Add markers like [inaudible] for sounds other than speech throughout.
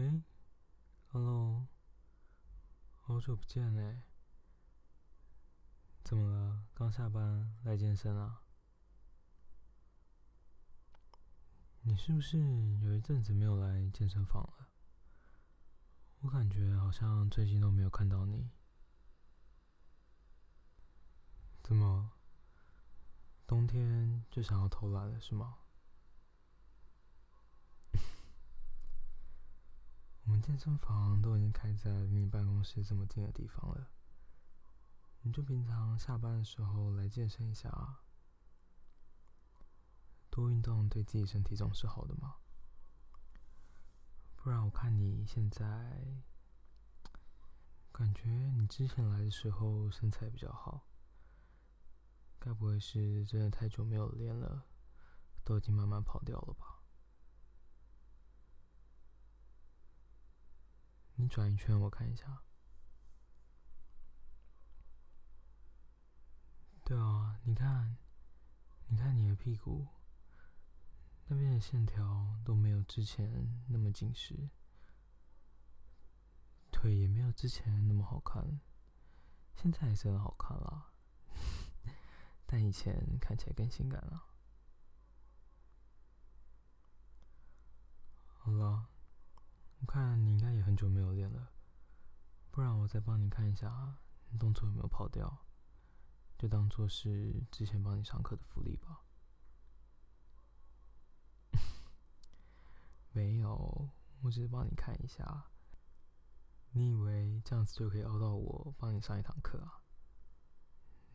哎，Hello，好久不见嘞！怎么了？刚下班来健身啊？你是不是有一阵子没有来健身房了？我感觉好像最近都没有看到你。怎么？冬天就想要偷懒了是吗？我们健身房都已经开在离你办公室这么近的地方了，你就平常下班的时候来健身一下啊。多运动对自己身体总是好的嘛。不然我看你现在，感觉你之前来的时候身材比较好，该不会是真的太久没有练了，都已经慢慢跑掉了吧？你转一圈，我看一下。对啊，你看，你看你的屁股，那边的线条都没有之前那么紧实，腿也没有之前那么好看，现在还是很好看啦，[laughs] 但以前看起来更性感了。好了。我看你应该也很久没有练了，不然我再帮你看一下，你动作有没有跑掉，就当做是之前帮你上课的福利吧。[laughs] 没有，我只是帮你看一下。你以为这样子就可以熬到我帮你上一堂课啊？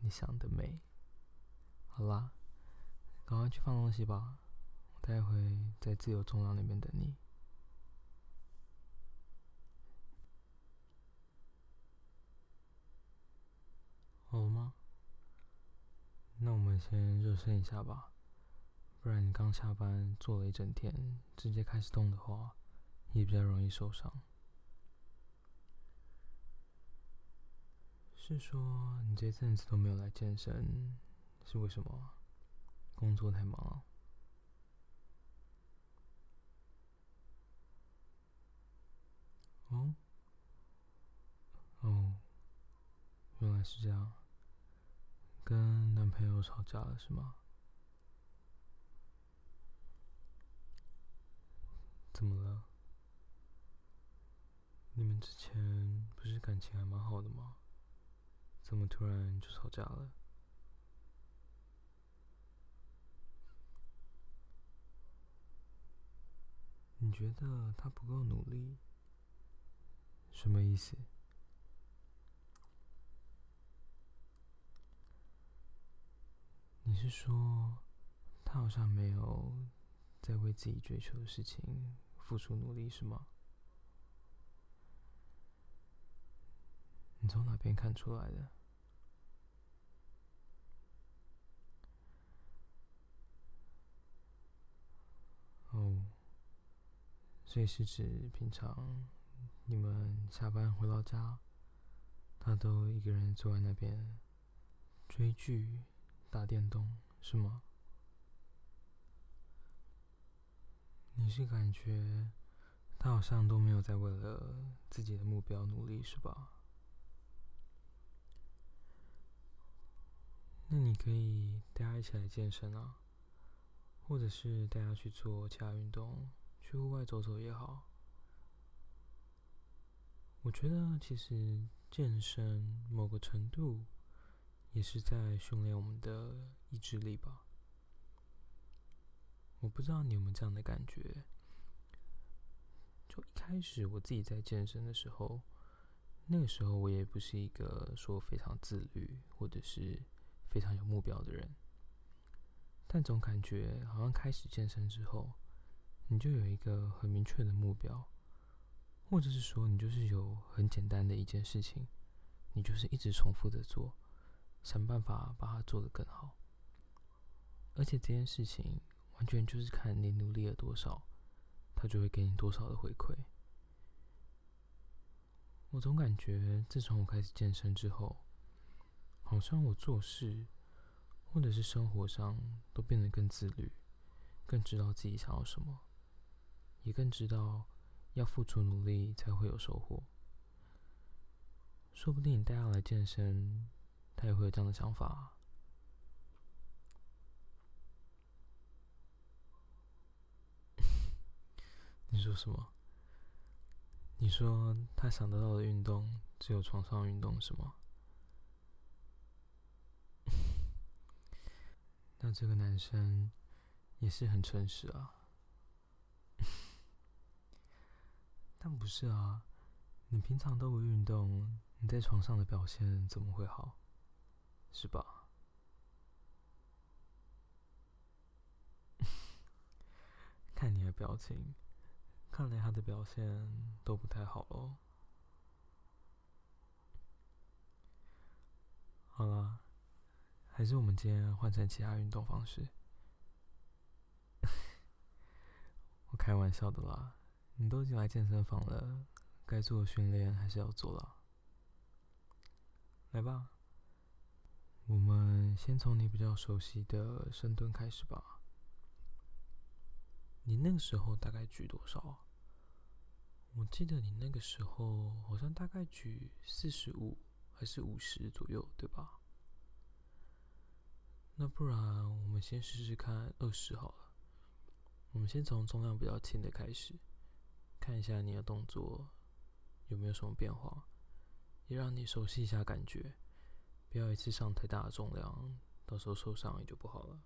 你想得美。好啦，赶快去放东西吧，我待会在自由中央那边等你。好了吗？那我们先热身一下吧，不然你刚下班坐了一整天，直接开始动的话，也比较容易受伤。是说你这阵子都没有来健身，是为什么？工作太忙了。哦，哦，原来是这样。跟男朋友吵架了是吗？怎么了？你们之前不是感情还蛮好的吗？怎么突然就吵架了？你觉得他不够努力？什么意思？你是说，他好像没有在为自己追求的事情付出努力，是吗？你从哪边看出来的？哦，所以是指平常你们下班回到家，他都一个人坐在那边追剧。打电动是吗？你是感觉他好像都没有在为了自己的目标努力是吧？那你可以带他一起来健身啊，或者是带他去做其他运动，去户外走走也好。我觉得其实健身某个程度。也是在训练我们的意志力吧。我不知道你有没有这样的感觉。就一开始我自己在健身的时候，那个时候我也不是一个说非常自律或者是非常有目标的人。但总感觉好像开始健身之后，你就有一个很明确的目标，或者是说你就是有很简单的一件事情，你就是一直重复的做。想办法把它做得更好，而且这件事情完全就是看你努力了多少，他就会给你多少的回馈。我总感觉自从我开始健身之后，好像我做事或者是生活上都变得更自律，更知道自己想要什么，也更知道要付出努力才会有收获。说不定你带他来健身，他也会有这样的想法。[laughs] 你说什么？你说他想得到的运动只有床上运动是吗？[laughs] 那这个男生也是很诚实啊。[laughs] 但不是啊，你平常都不运动，你在床上的表现怎么会好？是吧？[laughs] 看你的表情，看来他的表现都不太好哦。好了，还是我们今天换成其他运动方式。[laughs] 我开玩笑的啦。你都已经来健身房了，该做的训练还是要做了。来吧，我们先从你比较熟悉的深蹲开始吧。你那个时候大概举多少？我记得你那个时候好像大概举四十五还是五十左右，对吧？那不然我们先试试看二十好了。我们先从重量比较轻的开始。看一下你的动作有没有什么变化，也让你熟悉一下感觉，不要一次上太大的重量，到时候受伤也就不好了。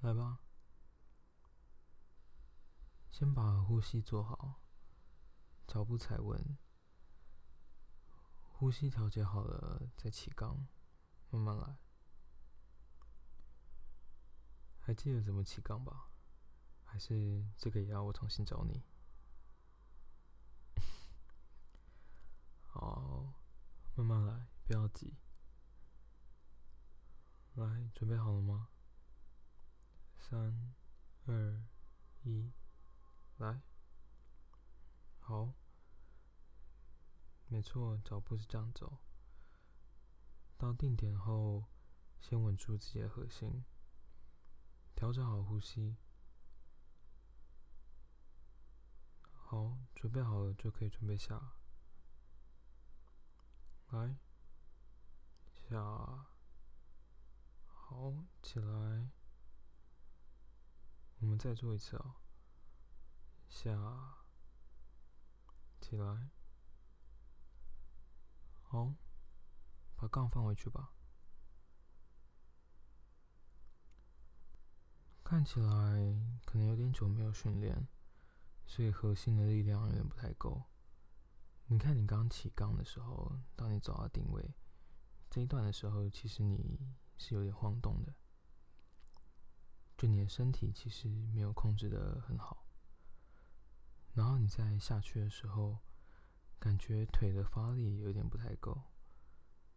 来吧，先把呼吸做好，脚步踩稳，呼吸调节好了再起杠，慢慢来。还记得怎么起杠吧？还是这个也要我重新教你？好，慢慢来，不要急。来，准备好了吗？三、二、一，来。好，没错，脚步是这样走。到定点后，先稳住自己的核心，调整好呼吸。好，准备好了就可以准备下。来，下，好，起来。我们再做一次哦。下，起来。好，把杠放回去吧。看起来可能有点久没有训练。所以核心的力量有点不太够。你看，你刚起杠的时候，当你走到定位这一段的时候，其实你是有点晃动的，就你的身体其实没有控制得很好。然后你在下去的时候，感觉腿的发力有点不太够，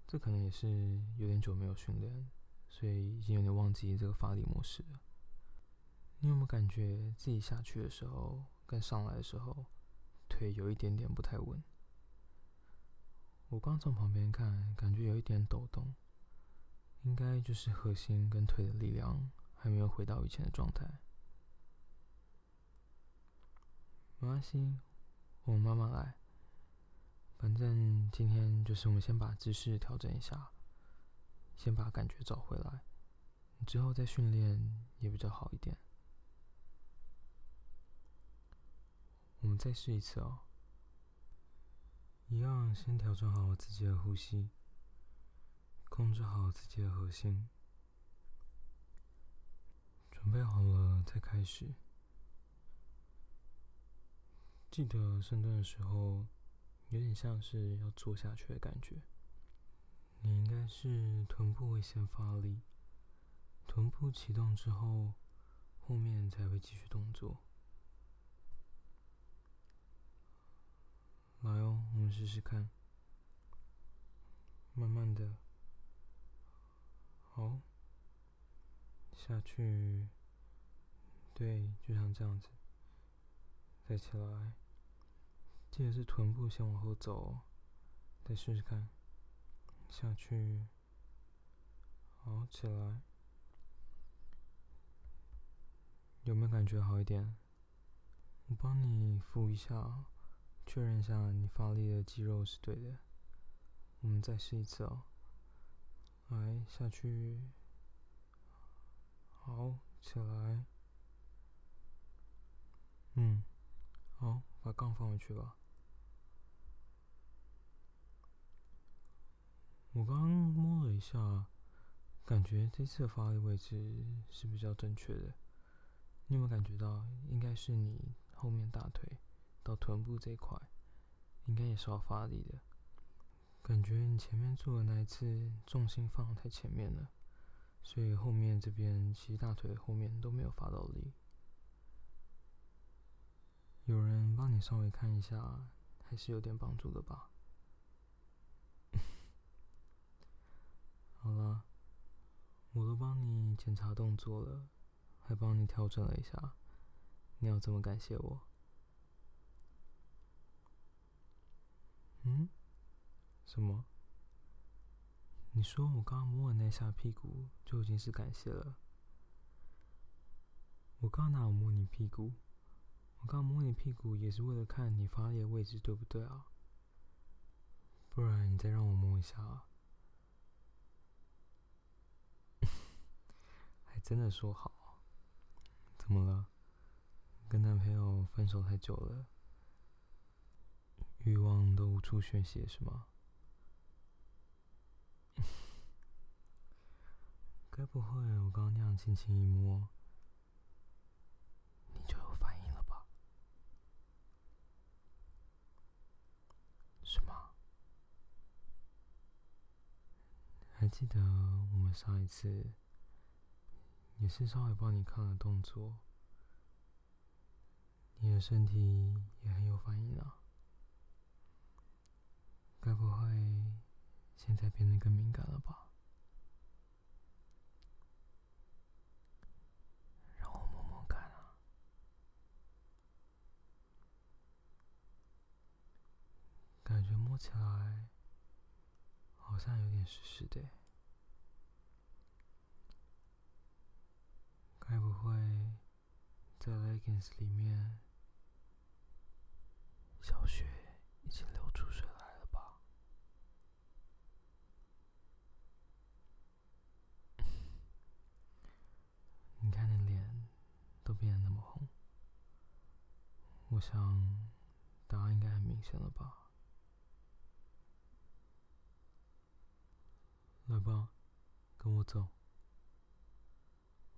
这可能也是有点久没有训练，所以已经有点忘记这个发力模式了。你有没有感觉自己下去的时候，跟上来的时候，腿有一点点不太稳。我刚从旁边看，感觉有一点抖动，应该就是核心跟腿的力量还没有回到以前的状态。没关系，我们慢慢来。反正今天就是我们先把姿势调整一下，先把感觉找回来，之后再训练也比较好一点。我们再试一次哦，一样，先调整好自己的呼吸，控制好自己的核心，准备好了再开始。记得深蹲的时候，有点像是要坐下去的感觉。你应该是臀部会先发力，臀部启动之后，后面才会继续动作。来哦，我们试试看。慢慢的，好，下去，对，就像这样子，再起来，记得是臀部先往后走，再试试看，下去，好，起来，有没有感觉好一点。我帮你扶一下，确认一下你发力的肌肉是对的。我们再试一次哦。来，下去。好，起来。嗯，好，把杠放回去吧。我刚刚摸了一下，感觉这次的发力位置是比较正确的。你有没有感觉到，应该是你后面大腿到臀部这一块，应该也是要发力的。感觉你前面做的那一次重心放太前面了，所以后面这边其实大腿后面都没有发到力。有人帮你稍微看一下，还是有点帮助的吧？[laughs] 好了，我都帮你检查动作了，还帮你调整了一下，你要怎么感谢我？嗯？什么？你说我刚刚摸了那下屁股就已经是感谢了？我刚哪有摸你屁股？我刚摸你屁股也是为了看你发力的位置对不对啊？不然你再让我摸一下啊。[laughs] 还真的说好？怎么了？跟男朋友分手太久了，欲望都无处宣泄是吗？[laughs] 该不会我刚刚那样轻轻一摸，你就有反应了吧？是吗？还记得我们上一次？也是稍微帮你看了动作，你的身体也很有反应啊。该不会现在变得更敏感了吧？让我摸摸看啊，感觉摸起来好像有点湿湿的。该不会在 leggings 里面，小雪已经流出水了吧？你看你脸都变得那么红，我想答案应该很明显了吧？来吧，跟我走。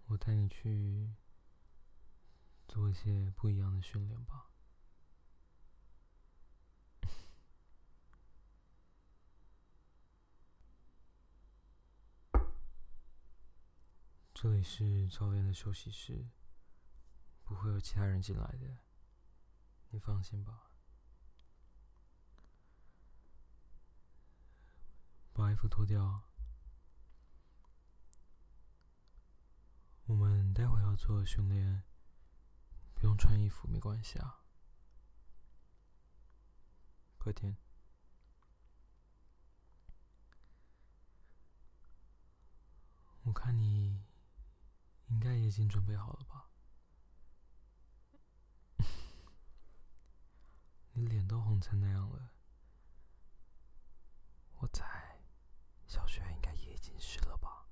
我带你去做一些不一样的训练吧。这里是教练的休息室，不会有其他人进来的，你放心吧。把衣服脱掉。我们待会要做训练，不用穿衣服没关系啊。快点，我看你应该也已经准备好了吧？你脸都红成那样了，我猜小雪应该也已经湿了吧？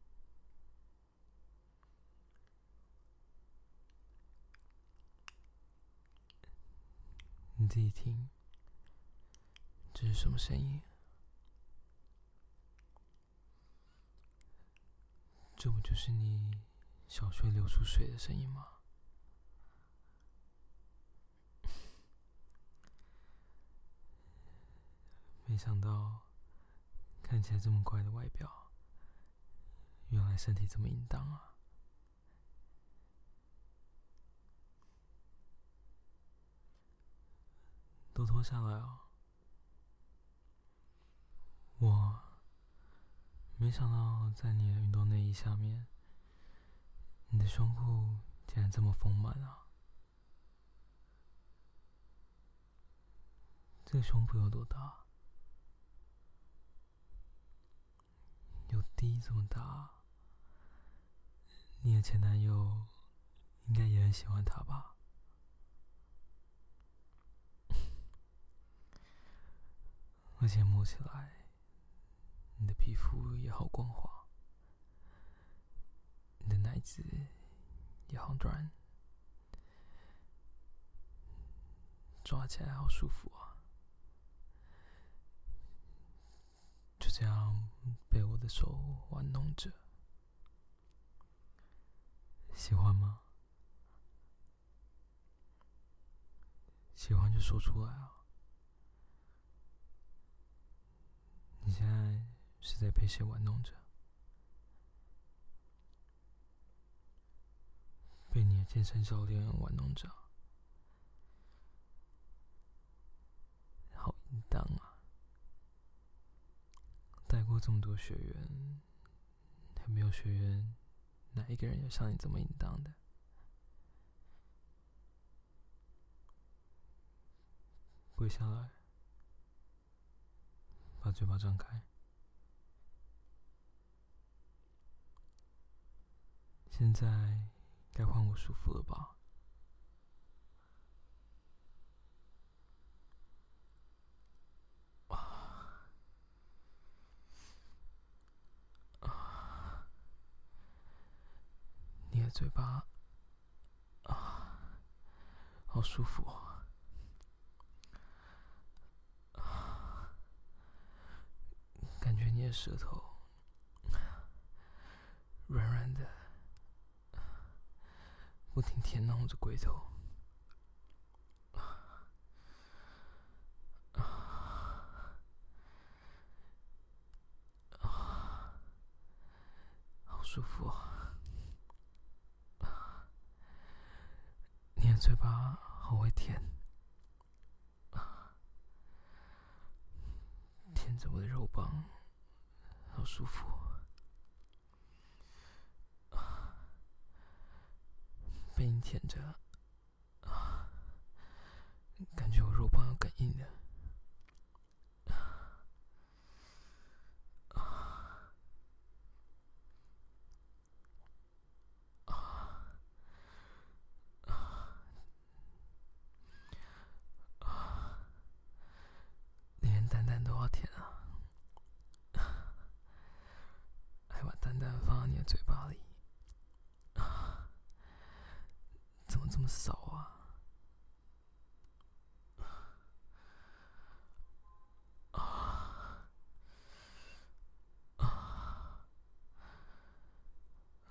你自己听，这是什么声音？这不就是你小穴流出水的声音吗？没想到看起来这么乖的外表，原来身体这么淫荡啊！都脱下来啊！我没想到在你的运动内衣下面，你的胸部竟然这么丰满啊！这个胸部有多大？有 D 这么大？你的前男友应该也很喜欢他吧？而且摸起来，你的皮肤也好光滑，你的奶子也好软，抓起来好舒服啊！就这样被我的手玩弄着，喜欢吗？喜欢就说出来啊！你现在是在被谁玩弄着？被你的健身教练玩弄着？好淫荡啊！带过这么多学员，还没有学员哪一个人有像你这么淫荡的？跪下来。把嘴巴张开。现在该换我舒服了吧？啊啊！你的嘴巴啊，好舒服啊！感觉你的舌头软软的，不停舔弄我的龟头，好舒服啊！你的嘴巴好会舔，舔着我的肉棒。好舒服，被你舔着，感觉我肉棒要感应了。嘴巴里啊，怎么这么骚啊？啊啊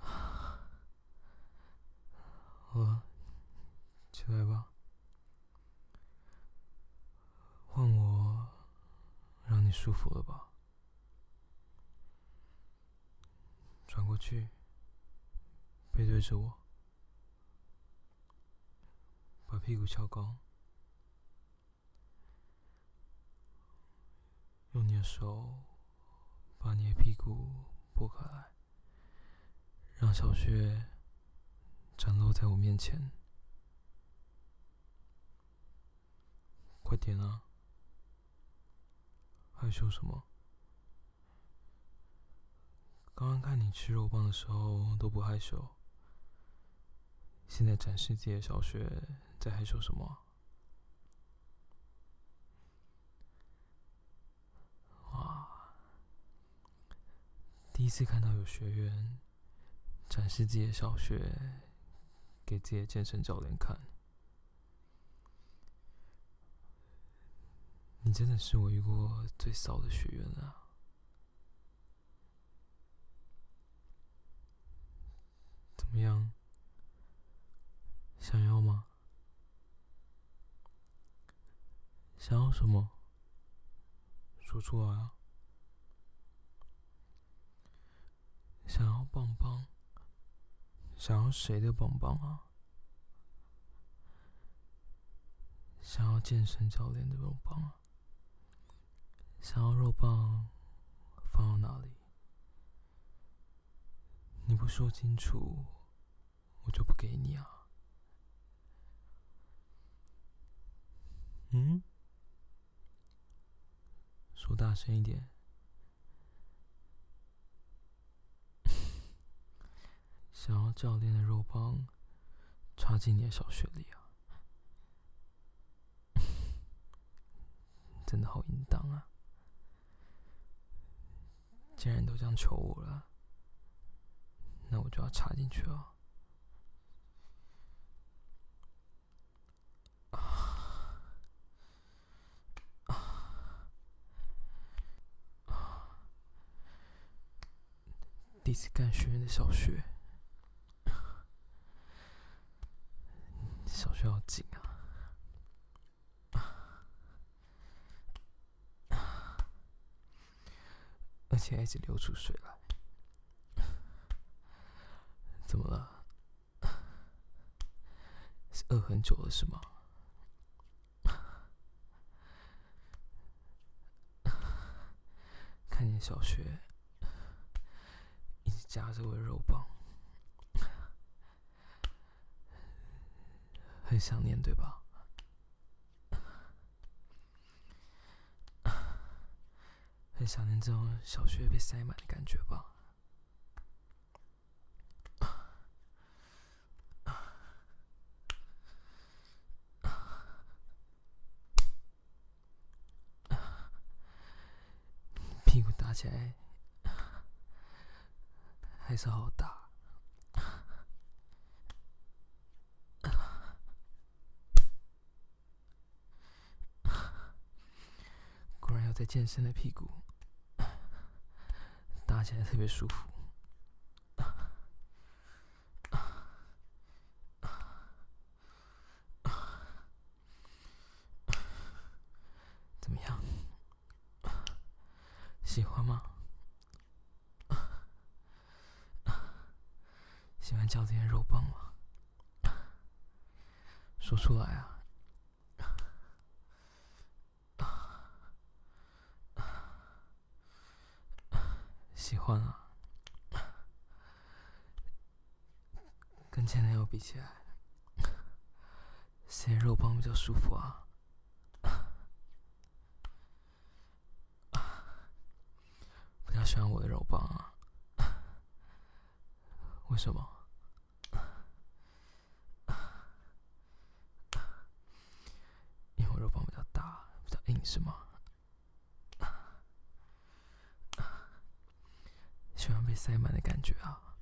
啊！好了，起来吧，换我让你舒服了吧？转过去，背对着我，把屁股翘高，用你的手把你的屁股拨开来，让小穴展露在我面前。快点啊！害羞什么？刚刚看你吃肉棒的时候都不害羞，现在展示自己的小穴，在害羞什么？哇！第一次看到有学员展示自己的小学给自己的健身教练看，你真的是我遇过最骚的学员啊。怎么样？想要吗？想要什么？说出来啊！想要棒棒？想要谁的棒棒啊？想要健身教练的肉棒啊？想要肉棒放到哪里？你不说清楚，我就不给你啊！嗯？说大声一点。想要教练的肉棒插进你的小穴里啊！真的好淫荡啊！既然都这样求我了，那我就要插进去了。第一次干学员的小穴，小学好紧啊，而且还一直流出水来，怎么了？是饿很久了是吗？[laughs] 看见小学。夹着我的肉棒，很想念，对吧？很想念这种小穴被塞满的感觉吧？屁股打起来。还是好大，[laughs] 果然要在健身的屁股，[coughs] 打起来特别舒服。怎么样？喜欢吗？叫这些肉棒吗？说出来啊！喜欢啊！跟前男友比起来，谁肉棒比较舒服啊？[laughs] 比较喜欢我的肉棒啊？[laughs] 为什么？是吗？喜欢被塞满的感觉啊！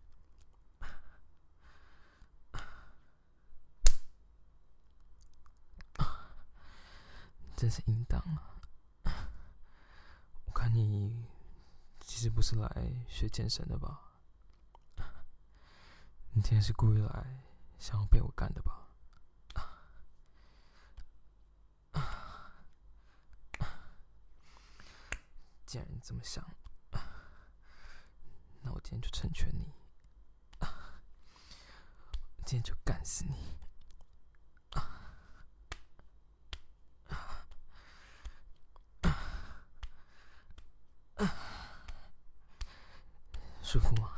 真是淫荡啊！我看你其实不是来学健身的吧？你今天是故意来想要被我干的吧？既然你这么想，那我今天就成全你，今天就干死你，舒服吗？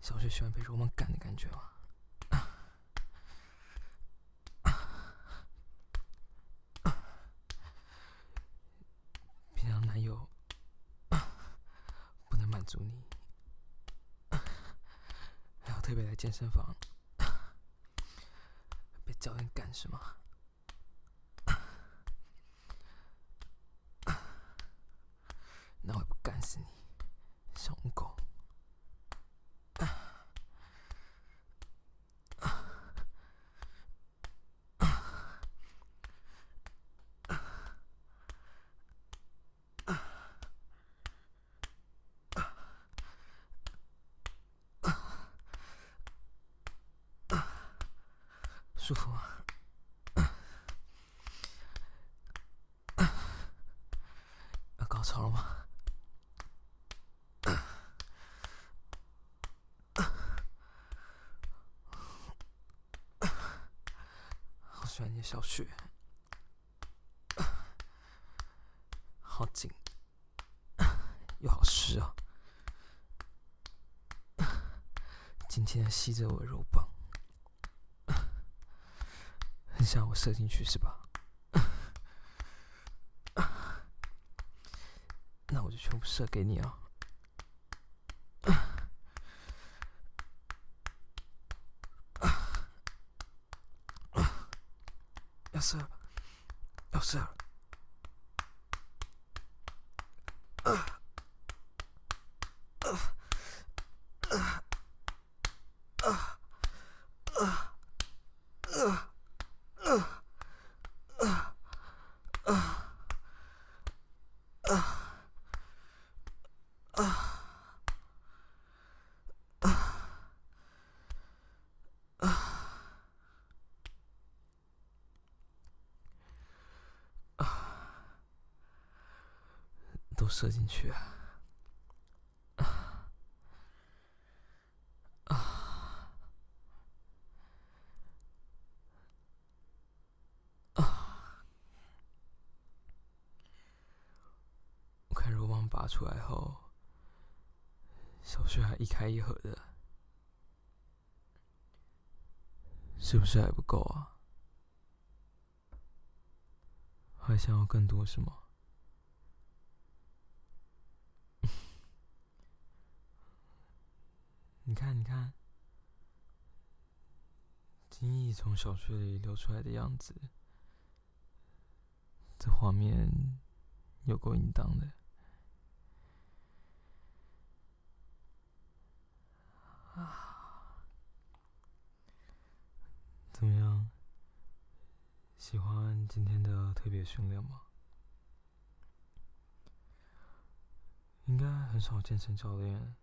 小学喜欢被肉棒干的感觉吗？祝你还要特别来健身房 [laughs] 被教练干是吗？那我也不干死你，小母狗！舒服吗？[coughs] 要高潮了吗？[coughs] 好喜欢你的小穴，好紧，又好湿啊！紧紧的吸着我的肉棒。想我射进去是吧？[laughs] 那我就全部射给你啊！[coughs] 要射！要射！都射进去啊！啊啊！我看肉棒拔出来后，小穴还一开一合的，是不是还不够啊？还想要更多是吗？你看，你看，精液从小穴里流出来的样子，这画面有够淫荡的啊！怎么样？喜欢今天的特别训练吗？应该很少健身教练。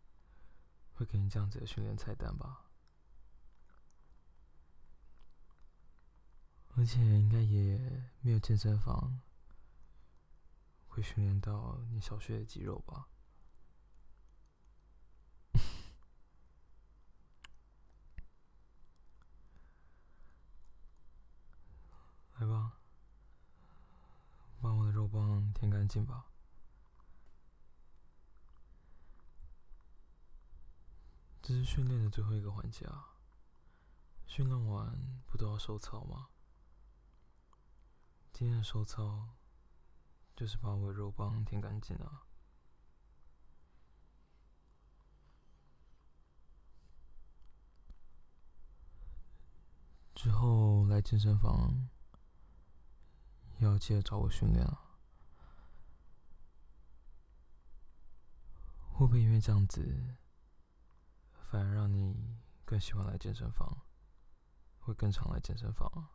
会给你这样子的训练菜单吧，而且应该也没有健身房会训练到你小学的肌肉吧？来吧，把我的肉棒舔干净吧。这是训练的最后一个环节啊！训练完不都要收操吗？今天的收操就是把我的肉棒舔干净啊！之后来健身房要记得找我训练啊！会不会因为这样子？反而让你更喜欢来健身房，会更常来健身房。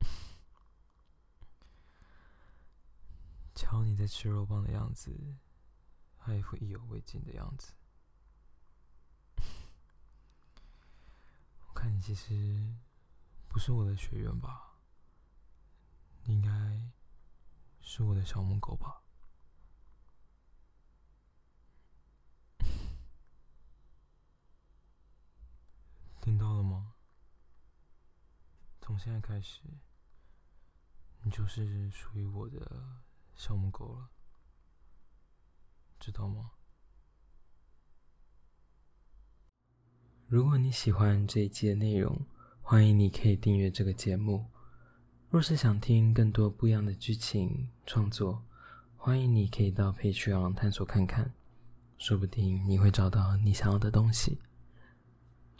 [laughs] 瞧你在吃肉棒的样子，还一副意犹未尽的样子。[laughs] 我看你其实不是我的学员吧？你应该是我的小母狗吧？听到了吗？从现在开始，你就是属于我的小母狗了，知道吗？如果你喜欢这一期的内容，欢迎你可以订阅这个节目。若是想听更多不一样的剧情创作，欢迎你可以到 Patreon 探索看看，说不定你会找到你想要的东西。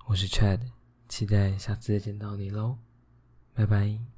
我是 Chad，期待下次再见到你喽，拜拜。